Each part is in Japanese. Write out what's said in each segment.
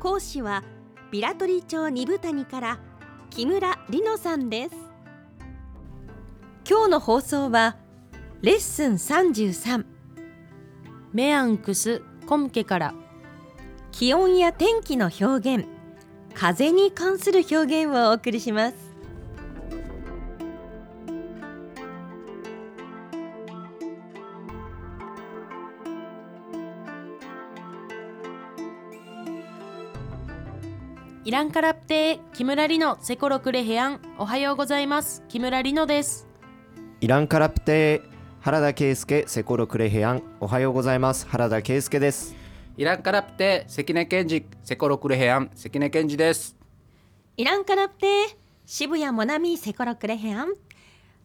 講師はビラトリ町二部谷から木村里乃さんです。今日の放送はレッスン33メアンクスコムケから。気温や天気の表現。風に関する表現をお送りします。イランカラプテー木村里乃セコロクレヘアンおはようございます。木村里乃です。イランカラプテー原田圭介セコロクレヘアンおはようございます。原田圭介です。イランカラプテ関根健二セコロクレヘアン関根健二です。イランカラプテ渋谷モナミセコロクレヘアン。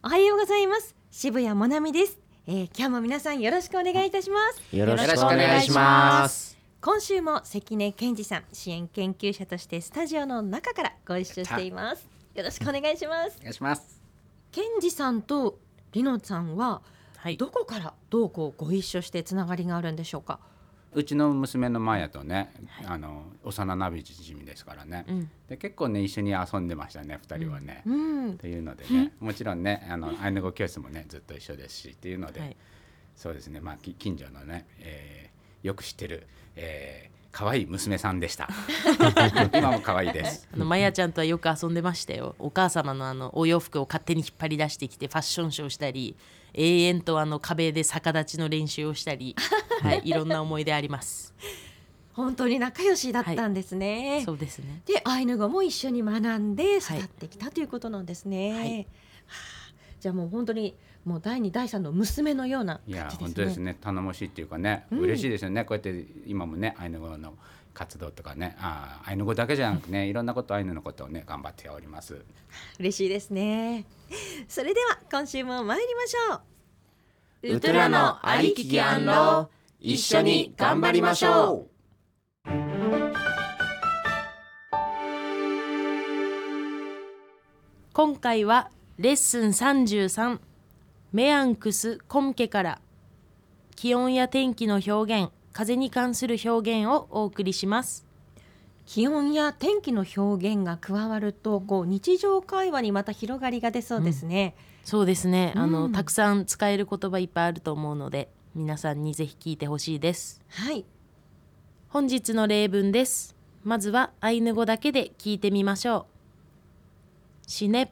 おはようございます。渋谷モナミです、えー、今日も皆さんよろしくお願いいたします。よろしくお願いします今週も関根健二さん支援研究者としてスタジオの中からご一緒しています。よろしくお願いします。お願いします。健二さんとりのさんははい。どこからどうこうご一緒してつながりがあるんでしょうか？うちの娘のマヤとね、あの幼なじみですからね、うん。で結構ね一緒に遊んでましたね二人はね、うん。っていうのでねもちろんねあのアイヌ語教室もねずっと一緒ですしっていうので、はい。そうですねまあき近所のね、えーよく知ってる、えー可愛い娘さんでした。今も可愛いです。あのマヤちゃんとはよく遊んでましたよ。お母様のあのお洋服を勝手に引っ張り出してきてファッションショーしたり永遠とあの壁で逆立ちの練習をしたり、はい、いろんな思い出あります。本当に仲良しだったんですね、そうですね。でアイヌ語も一緒に学んで育ってきたということなんですね、はい。はあ。じゃあもう本当にもう第二第三の娘のようないや感じですね。本当ですね。頼もしいっていうかね、うん。嬉しいですよね。こうやって今もねアイヌ語の活動とかねあーアイヌ語だけじゃなくね いろんなことアイヌのことをね頑張っております。嬉しいですね。それでは今週も参りましょう。ウトラのありききアンロ一緒に頑張りましょ今回はレッスン33メアンクスコムケから気温や天気の表現風に関する表現をお送りします。気温や天気の表現が加わるとこう日常会話にまた広がりが出そうですね、そうですね、あうん。のたくさん使える言葉いっぱいあると思うので皆さんにぜひ聞いてほしいです。はい。本日の例文です。まずはアイヌ語だけで聞いてみましょう。シネ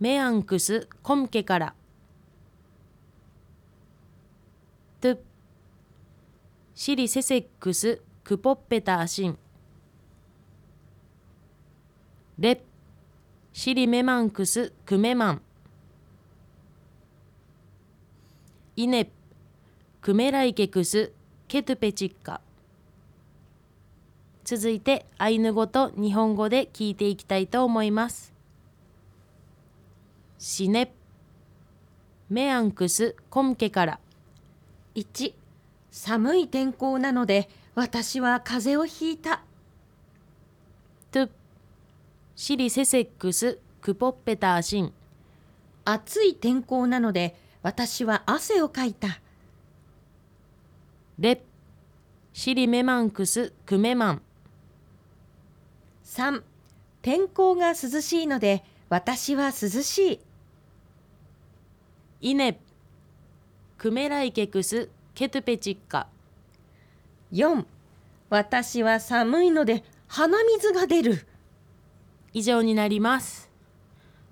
メアンクスコムケからトゥシリセセックスクポッペタアシンレッシリメマンクスクメマンイネクメライケクスケトゥペチッカ続いてアイヌ語と日本語で聞いていきたいと思います。シネメアンクスコムケから1寒い天候なので私は風邪をひいた。トゥシリセセックスクポッペターシン。暑い天候なので私は汗をかいた。レシリメマンクスクメマン。3天候が涼しいので私は涼しい。イネクメライケクスケトゥペチッカ。4私は寒いので鼻水が出る。以上になります。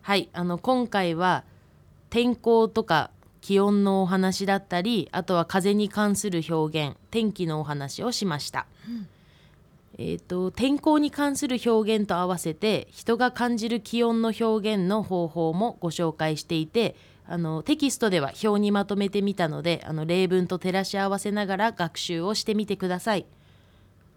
はいあの今回は天候とか気温のお話だったりあとは風に関する表現天気のお話をしました、えー、と天候に関する表現と合わせて人が感じる気温の表現の方法もご紹介していてあのテキストでは表にまとめてみたのであの例文と照らし合わせながら学習をしてみてください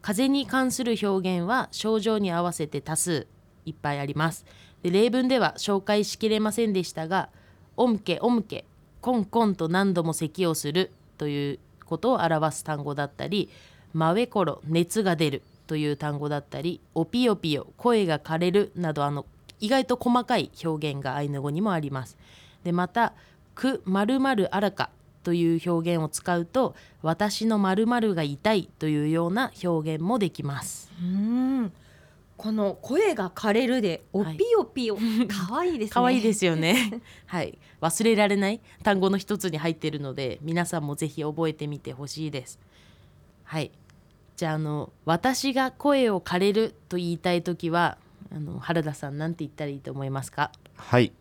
風に関する表現は症状に合わせて多数いっぱいありますで例文では紹介しきれませんでしたが「おむけおむけ」「コンコン」と何度も咳をするということを表す単語だったり「まべころ」「熱が出る」という単語だったり「おぴよぴよ」「声が枯れる」などあの意外と細かい表現がアイヌ語にもあります。でまた「くまるまるあらか」という表現を使うと「私のまるまるが痛い」というような表現もできます。うんこの声が枯れるでおぴよぴよ、可愛いですね可愛いですよね。はい、忘れられない単語の一つに入っているので、皆さんもぜひ覚えてみてほしいです。はい、じゃああの私が声を枯れると言いたいときは、あの原田さんなんて言ったらいいと思いますか？はい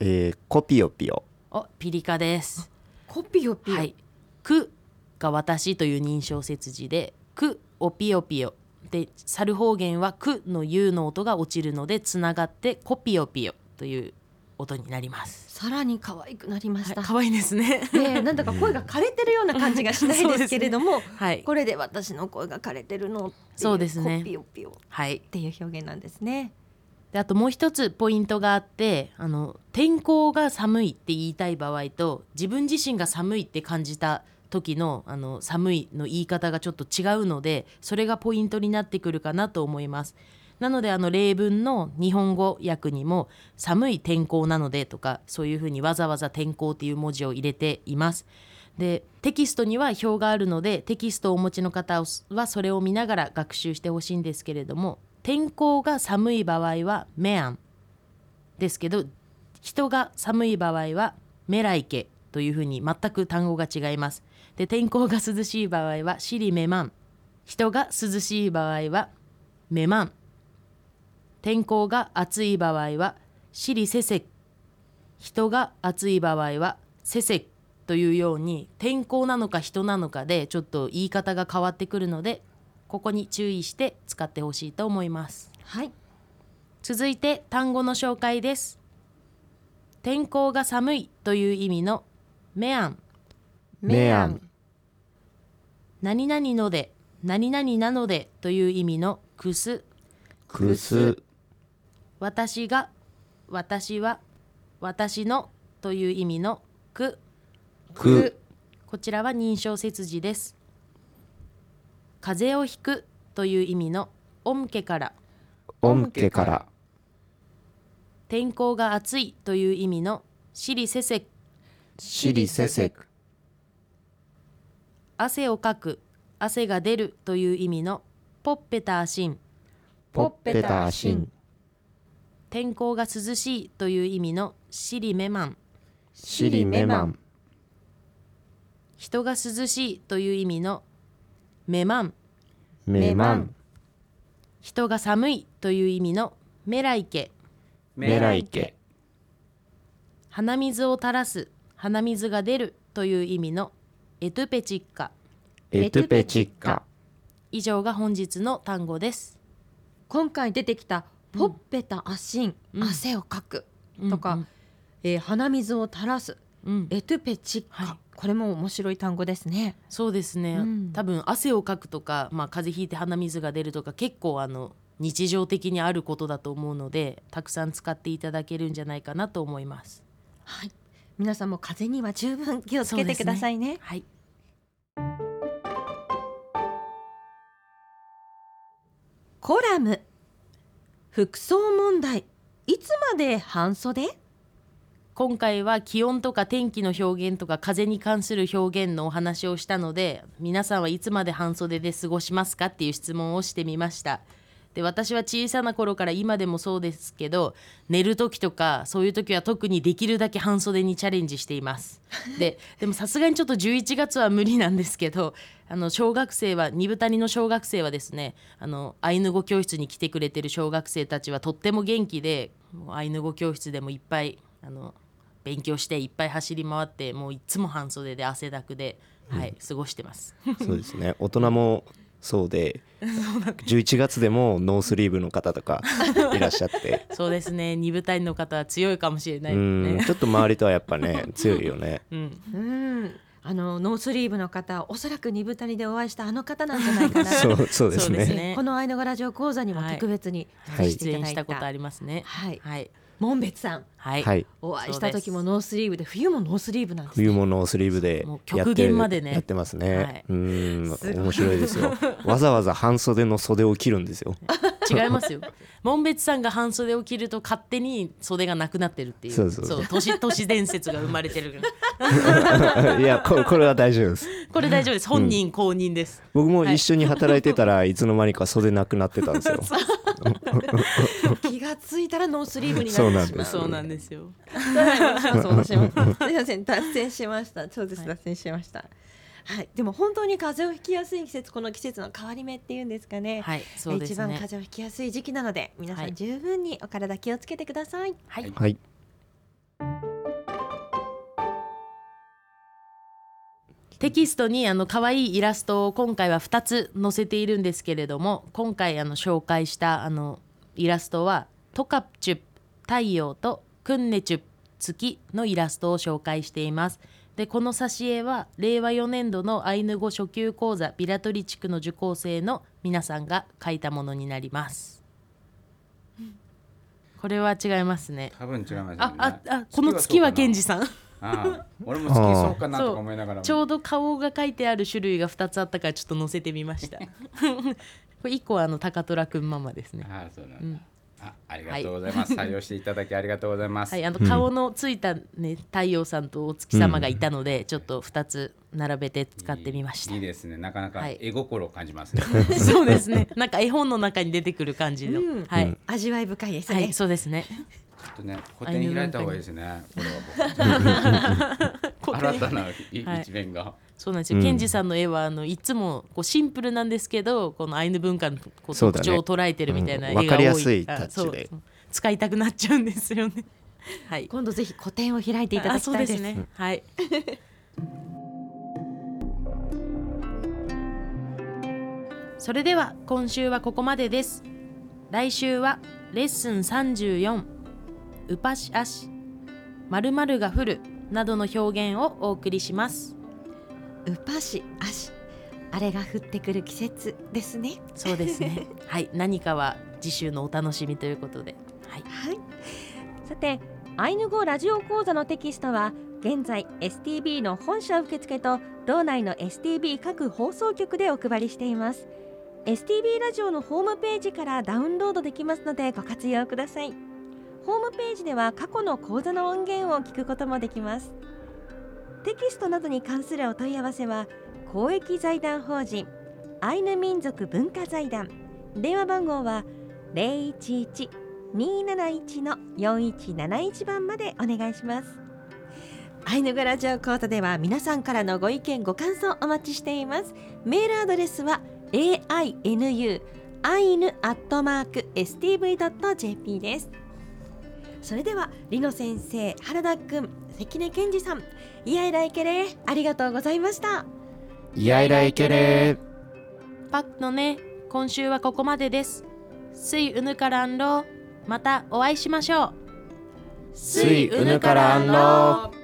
えー、コピヨピヨお、ピリカです。コピヨピヨ、はい、くが私という認証節字で、くおぴよぴよ。で猿方言は「く」の「ゆ」の音が落ちるのでつながって「コピヨピヨ」という音になります。さらに可愛くなりました、はい可愛いですね。ねえなんだか声が枯れてるような感じがしないですけれども、はい、これで私の声が枯れてるのそうですね。コピヨピヨっはい、ていう表現なんですねであともう一つポイントがあってあの天候が寒いって言いたい場合と自分自身が寒いって感じた時のあの寒いの言い方がちょっと違うのでそれがポイントになってくるかなと思います。なのであの例文の日本語訳にも「寒い天候なので」とかそういうふうにわざわざ「天候」っていう文字を入れています。でテキストには表があるのでテキストをお持ちの方はそれを見ながら学習してほしいんですけれども天候が寒い場合は「メアン」ですけど人が寒い場合は「メライケ」というふうに全く単語が違います。で天候が涼しい場合は「シリメマン」人が涼しい場合は「メマン」天候が暑い場合は「シリセセ」人が暑い場合は「セセ」というように天候なのか人なのかでちょっと言い方が変わってくるのでここに注意して使ってほしいと思います。はい。続いて単語の紹介です。天候が寒いという意味のメアン。メアン。何々ので何々なのでという意味のクス。クス。私が私は私のという意味のく。クこちらは認証節字です風邪をひくという意味のオムケから。オムケから。天候が暑いという意味のシリセセシリセセク汗をかく汗が出るという意味のポッペターシンポッペターシン天候が涼しいという意味のシリメマンシリメマン人が涼しいという意味のメマン。メマン。人が寒いという意味のメライケ。メライケ。鼻水を垂らす鼻水が出るという意味のエトゥペチッカ。エトゥペチッカ。以上が本日の単語です。今回出てきたポッペタアシン、うん。汗をかくとか、うん。えー鼻水を垂らすうん。エトゥペチッカ、はい。これも面白い単語ですね。そうですね、うん。多分汗をかくとか、まあ、風邪ひいて鼻水が出るとか結構あの日常的にあることだと思うのでたくさん使っていただけるんじゃないかなと思います。はい。皆さんも風邪には十分気をつけてくださいね。はい、コラム。服装問題。いつまで半袖？今回は気温とか天気の表現とか風に関する表現のお話をしたので皆さんはいつまで半袖で過ごしますかっていう質問をしてみました。で私は小さな頃から今でもそうですけど寝る時とかそういう時は特にできるだけ半袖にチャレンジしています。ででもさすがにちょっと11月は無理なんですけどあの小学生は二部谷の小学生はですねあのアイヌ語教室に来てくれてる小学生たちはとっても元気でアイヌ語教室でもいっぱいあの勉強していっぱい走り回ってもういつも半袖で汗だくで、はい、過ごしてます。そうですね。大人もそうで11月でもノースリーブの方とかいらっしゃって。そうですね。二部隊の方は強いかもしれなういね。ん。ちょっと周りとはやっぱね強いよね。うん、うん。あのノースリーブの方おそらく二風谷でお会いしたあの方なんじゃないかな。そうそうですね。ね。このアイヌ語ラジオ講座にも特別にはい出演したことありますね。はい。はい門別さん。はい、はい。お会いした時もノースリーブで冬もノースリーブなんですね。冬もノースリーブでもうやって極限までね。やってますね、はい。うん。面白いですよ。わざわざ半袖の袖を切るんですよ。違いますよ。門別さんが半袖を着ると勝手に袖がなくなってるっていうそうそうそう。都市都市伝説が生まれてる。いやここれは大丈夫です。これ大丈夫です。本人公認です、僕も一緒に働いてたらいつの間にか袖なくなってたんですよ 気がついたらノースリーブになそうってしまうなんですそうなんですよ。そう私もすいません脱線しました。そうです脱線しました。はい。でも本当に風邪をひきやすい季節この季節の変わり目っていうんですかね。はい。そうです一番ね風邪をひきやすい時期なので皆さはい。ん十分にお体気をつけてください。はい。はい。テキストにあの可愛いイラストを今回は2つ載せているんですけれども今回あの紹介したあのイラストはトカチュ太陽とクンネチュ月のイラストを紹介しています。でこの挿絵は令和4年度のアイヌ語初級講座ビラトリ地区の受講生の皆さんが書いたものになります。これは違いますね。多分違いますよね。あああこの月はケンジさん。ああ俺も好きそうかなとか思いながらも。ちょうど顔が書いてある種類が2つあったからちょっと載せてみましたこれ1個はあの高虎くんママですね。ああそうなんだ、うん。あありがとうございます、採用していただきありがとうございます、はいあの顔のついたね太陽さんとお月様がいたので、ちょっと2つ並べて使ってみました。いいいいですね。なかなかはい。絵心を感じますね、そうですね。なんか絵本の中に出てくる感じの、うん。はい、うん。味わい深いですね。はいそうですねちょっとね個展開いた方がいいですね これは僕。新たな一はい。一面が、そうなんですよ、うん。ケンジさんの絵はあのいつもこうシンプルなんですけどこのアイヌ文化のこう特徴を捉えてるみたいな絵うん。が多い、わかりやすいタッチで。あそう。使いたくなっちゃうんですよね。はい。今度ぜひ個展を開いていただあきたいです。そうですね。はい。それでは今週はここまでです。来週はレッスン34ウパシアシ〇〇が降るなどの表現をお送りしますウパシアシあれが降ってくる季節ですねそうですね はい何かは次週のお楽しみということではいはい。さて、アイヌ語ラジオ講座のテキストは現在 STB の本社受付と道内の STB 各放送局でお配りしています。STB ラジオのホームページからダウンロードできますのでご活用ください。ホームページでは過去の講座の音源を聞くこともできます。テキストなどに関するお問い合わせは公益財団法人アイヌ民族文化財団。電話番号は011 271の4171番までお願いします。アイヌ語ラジオ講座では皆さんからのご意見ご感想お待ちしています。メールアドレスは ainu アイヌアットマーク stv.jp です。それではリノ先生原田くん関根健二さんイヤイライケレありがとうございました。イヤイライケレ。ーパックのね今週はここまでです。スイウヌカランローまたお会いしましょう。スイウヌカランロー